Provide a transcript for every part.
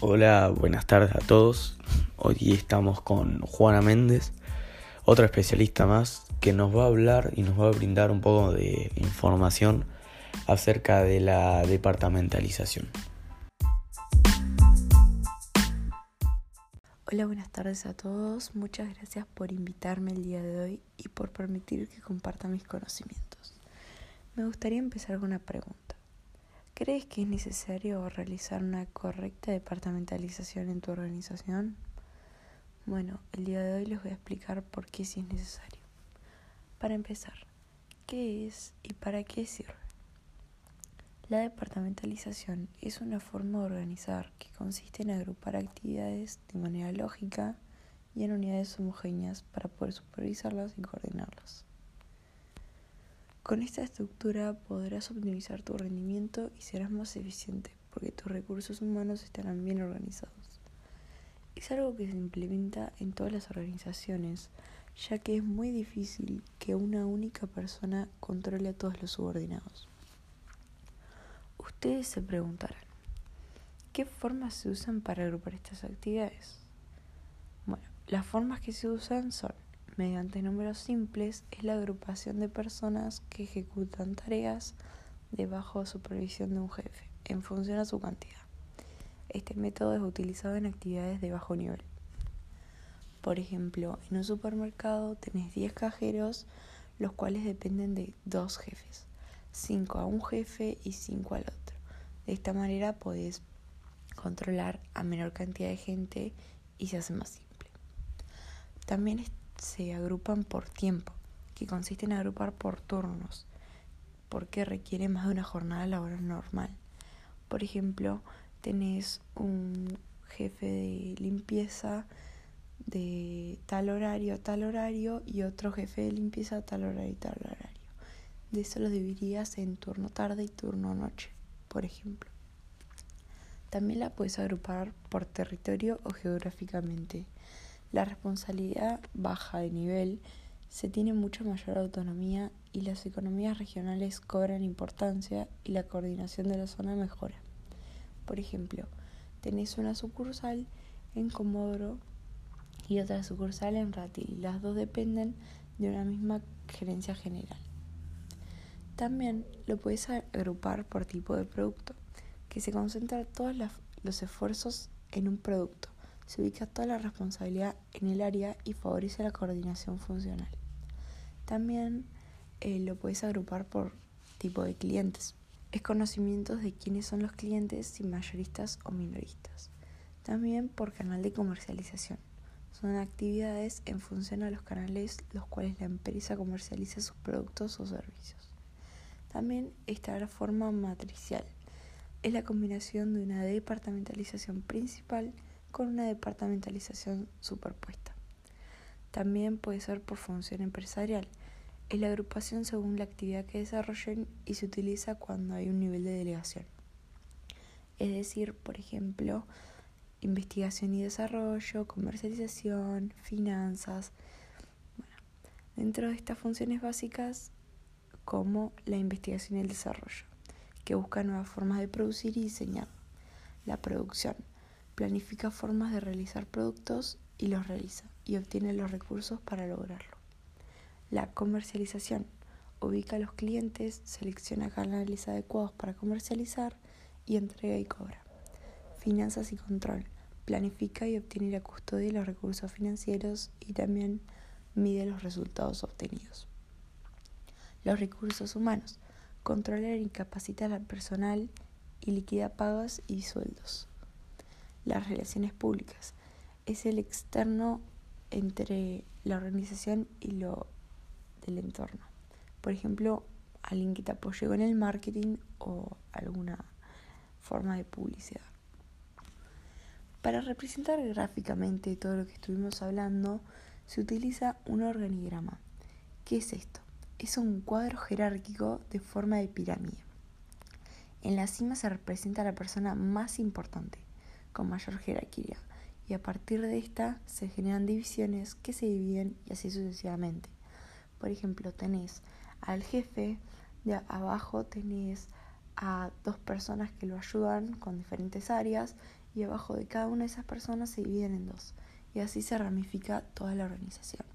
Hola, buenas tardes a todos. Hoy estamos con Juana Méndez, otra especialista más que nos va a hablar y nos va a brindar un poco de información acerca de la departamentalización. Hola, buenas tardes a todos. Muchas gracias por invitarme el día de hoy y por permitir que comparta mis conocimientos. Me gustaría empezar con una pregunta. ¿Crees que es necesario realizar una correcta departamentalización en tu organización? Bueno, el día de hoy les voy a explicar por qué sí es necesario. Para empezar, ¿qué es y para qué sirve? La departamentalización es una forma de organizar que consiste en agrupar actividades de manera lógica y en unidades homogéneas para poder supervisarlas y coordinarlas. Con esta estructura podrás optimizar tu rendimiento y serás más eficiente porque tus recursos humanos estarán bien organizados. Es algo que se implementa en todas las organizaciones, ya que es muy difícil que una única persona controle a todos los subordinados. Ustedes se preguntarán, ¿qué formas se usan para agrupar estas actividades? Bueno, las formas que se usan son mediante números simples es la agrupación de personas que ejecutan tareas debajo supervisión de un jefe, en función a su cantidad. Este método es utilizado en actividades de bajo nivel. Por ejemplo, en un supermercado tenés 10 cajeros, los cuales dependen de dos jefes, 5 a un jefe y 5 al otro. De esta manera podés controlar a menor cantidad de gente y se hace más simple. También se agrupan por tiempo, que consiste en agrupar por turnos, porque requiere más de una jornada laboral normal. Por ejemplo, tenés un jefe de limpieza de tal horario a tal horario y otro jefe de limpieza a tal horario y tal horario. De eso lo dividirías en turno tarde y turno noche, por ejemplo. También la puedes agrupar por territorio o geográficamente. La responsabilidad baja de nivel, se tiene mucha mayor autonomía y las economías regionales cobran importancia y la coordinación de la zona mejora. Por ejemplo, tenés una sucursal en Comodoro y otra sucursal en Ratil. Las dos dependen de una misma gerencia general. También lo puedes agrupar por tipo de producto, que se concentra todos los esfuerzos en un producto se ubica toda la responsabilidad en el área y favorece la coordinación funcional. También eh, lo puedes agrupar por tipo de clientes. Es conocimiento de quiénes son los clientes, si mayoristas o minoristas. También por canal de comercialización. Son actividades en función a los canales los cuales la empresa comercializa sus productos o servicios. También está la forma matricial. Es la combinación de una departamentalización principal con una departamentalización superpuesta. También puede ser por función empresarial. Es la agrupación según la actividad que desarrollen y se utiliza cuando hay un nivel de delegación. Es decir, por ejemplo, investigación y desarrollo, comercialización, finanzas. Bueno, dentro de estas funciones básicas, como la investigación y el desarrollo, que busca nuevas formas de producir y diseñar. La producción, planifica formas de realizar productos y los realiza y obtiene los recursos para lograrlo. La comercialización ubica a los clientes, selecciona canales adecuados para comercializar y entrega y cobra. Finanzas y control planifica y obtiene la custodia de los recursos financieros y también mide los resultados obtenidos. Los recursos humanos controla y capacita al personal y liquida pagos y sueldos las relaciones públicas. Es el externo entre la organización y lo del entorno. Por ejemplo, alguien que te apoye con el marketing o alguna forma de publicidad. Para representar gráficamente todo lo que estuvimos hablando, se utiliza un organigrama. ¿Qué es esto? Es un cuadro jerárquico de forma de pirámide. En la cima se representa a la persona más importante, con mayor jerarquía y a partir de esta se generan divisiones que se dividen y así sucesivamente. Por ejemplo, tenés al jefe, de abajo tenés a dos personas que lo ayudan con diferentes áreas y abajo de cada una de esas personas se dividen en dos y así se ramifica toda la organización.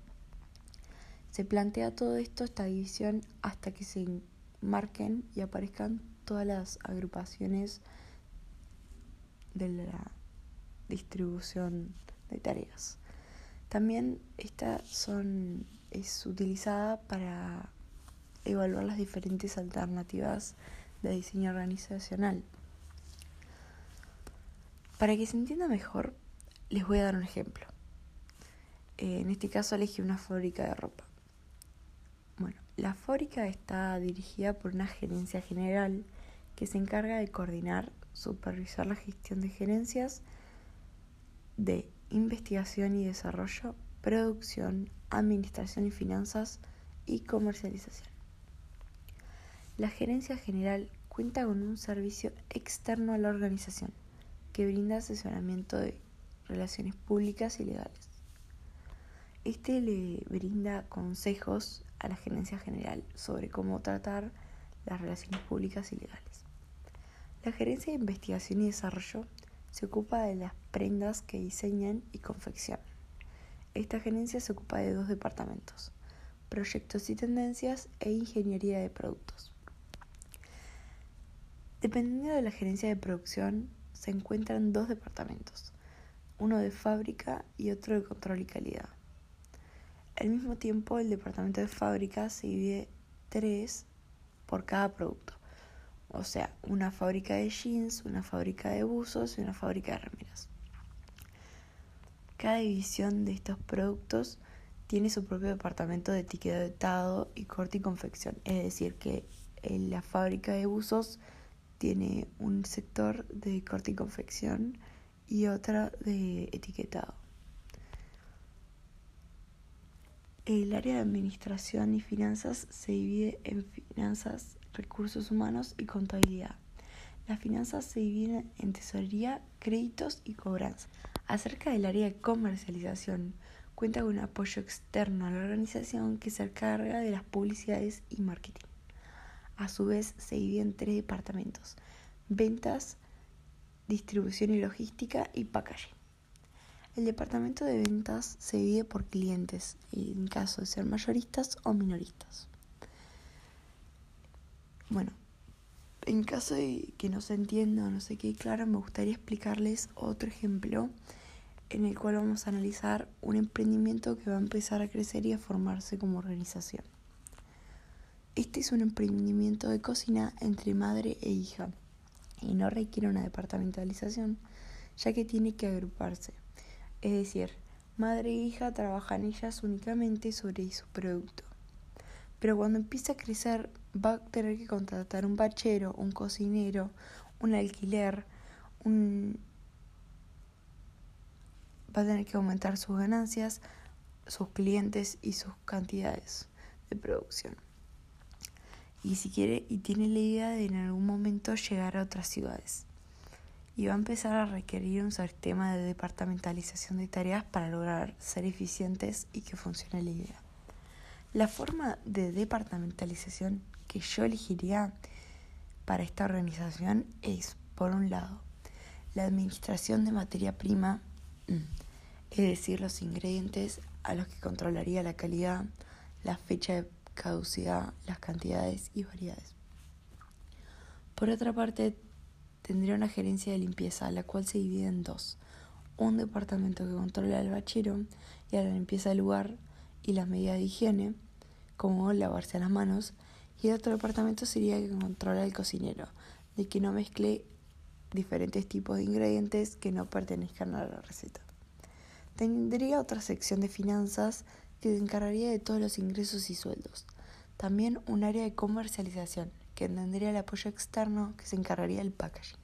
Se plantea todo esto, esta división, hasta que se marquen y aparezcan todas las agrupaciones de la distribución de tareas. También esta son, es utilizada para evaluar las diferentes alternativas de diseño organizacional. Para que se entienda mejor, les voy a dar un ejemplo. Eh, en este caso elegí una fábrica de ropa. Bueno, la fábrica está dirigida por una gerencia general que se encarga de coordinar, supervisar la gestión de gerencias de investigación y desarrollo, producción, administración y finanzas y comercialización. La gerencia general cuenta con un servicio externo a la organización que brinda asesoramiento de relaciones públicas y legales. Este le brinda consejos a la gerencia general sobre cómo tratar las relaciones públicas y legales. La gerencia de investigación y desarrollo se ocupa de las prendas que diseñan y confeccionan. Esta gerencia se ocupa de dos departamentos, proyectos y tendencias e ingeniería de productos. Dependiendo de la gerencia de producción, se encuentran dos departamentos, uno de fábrica y otro de control y calidad. Al mismo tiempo, el departamento de fábrica se divide tres por cada producto. O sea, una fábrica de jeans, una fábrica de buzos y una fábrica de remeras. Cada división de estos productos tiene su propio departamento de etiquetado y corte y confección. Es decir, que en la fábrica de buzos tiene un sector de corte y confección y otra de etiquetado. El área de administración y finanzas se divide en finanzas recursos humanos y contabilidad. Las finanzas se dividen en tesorería, créditos y cobranza. Acerca del área de comercialización, cuenta con un apoyo externo a la organización que se encarga de las publicidades y marketing. A su vez, se divide en tres departamentos, ventas, distribución y logística y packaging. El departamento de ventas se divide por clientes, en caso de ser mayoristas o minoristas. Bueno, en caso de que no se entienda o no se quede claro, me gustaría explicarles otro ejemplo en el cual vamos a analizar un emprendimiento que va a empezar a crecer y a formarse como organización. Este es un emprendimiento de cocina entre madre e hija y no requiere una departamentalización, ya que tiene que agruparse. Es decir, madre e hija trabajan ellas únicamente sobre su producto. Pero cuando empieza a crecer va a tener que contratar un bachero, un cocinero, un alquiler, un... va a tener que aumentar sus ganancias, sus clientes y sus cantidades de producción. Y si quiere y tiene la idea de en algún momento llegar a otras ciudades. Y va a empezar a requerir un sistema de departamentalización de tareas para lograr ser eficientes y que funcione la idea. La forma de departamentalización que yo elegiría para esta organización es, por un lado, la administración de materia prima, mm, es decir, los ingredientes a los que controlaría la calidad, la fecha de caducidad, las cantidades y variedades. Por otra parte, tendría una gerencia de limpieza, la cual se divide en dos. Un departamento que controla el bachero y a la limpieza del lugar y las medidas de higiene, como lavarse las manos, y el otro departamento sería que controla el cocinero, de que no mezcle diferentes tipos de ingredientes que no pertenezcan a la receta. Tendría otra sección de finanzas que se encargaría de todos los ingresos y sueldos. También un área de comercialización que tendría el apoyo externo que se encargaría del packaging.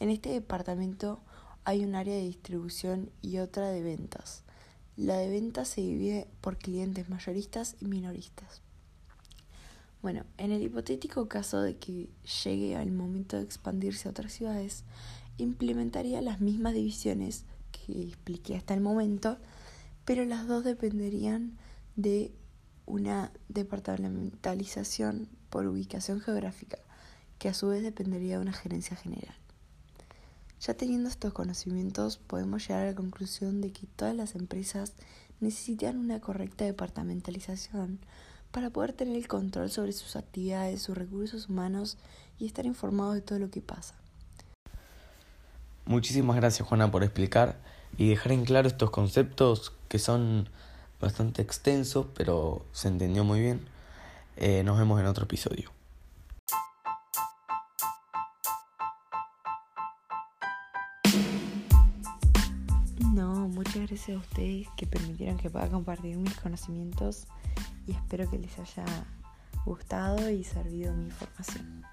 En este departamento hay un área de distribución y otra de ventas. La de ventas se divide por clientes mayoristas y minoristas. Bueno, en el hipotético caso de que llegue al momento de expandirse a otras ciudades, implementaría las mismas divisiones que expliqué hasta el momento, pero las dos dependerían de una departamentalización por ubicación geográfica, que a su vez dependería de una gerencia general. Ya teniendo estos conocimientos, podemos llegar a la conclusión de que todas las empresas necesitan una correcta departamentalización para poder tener el control sobre sus actividades, sus recursos humanos y estar informados de todo lo que pasa. Muchísimas gracias Juana por explicar y dejar en claro estos conceptos que son bastante extensos, pero se entendió muy bien. Eh, nos vemos en otro episodio. Gracias a ustedes que permitieron que pueda compartir mis conocimientos y espero que les haya gustado y servido mi información.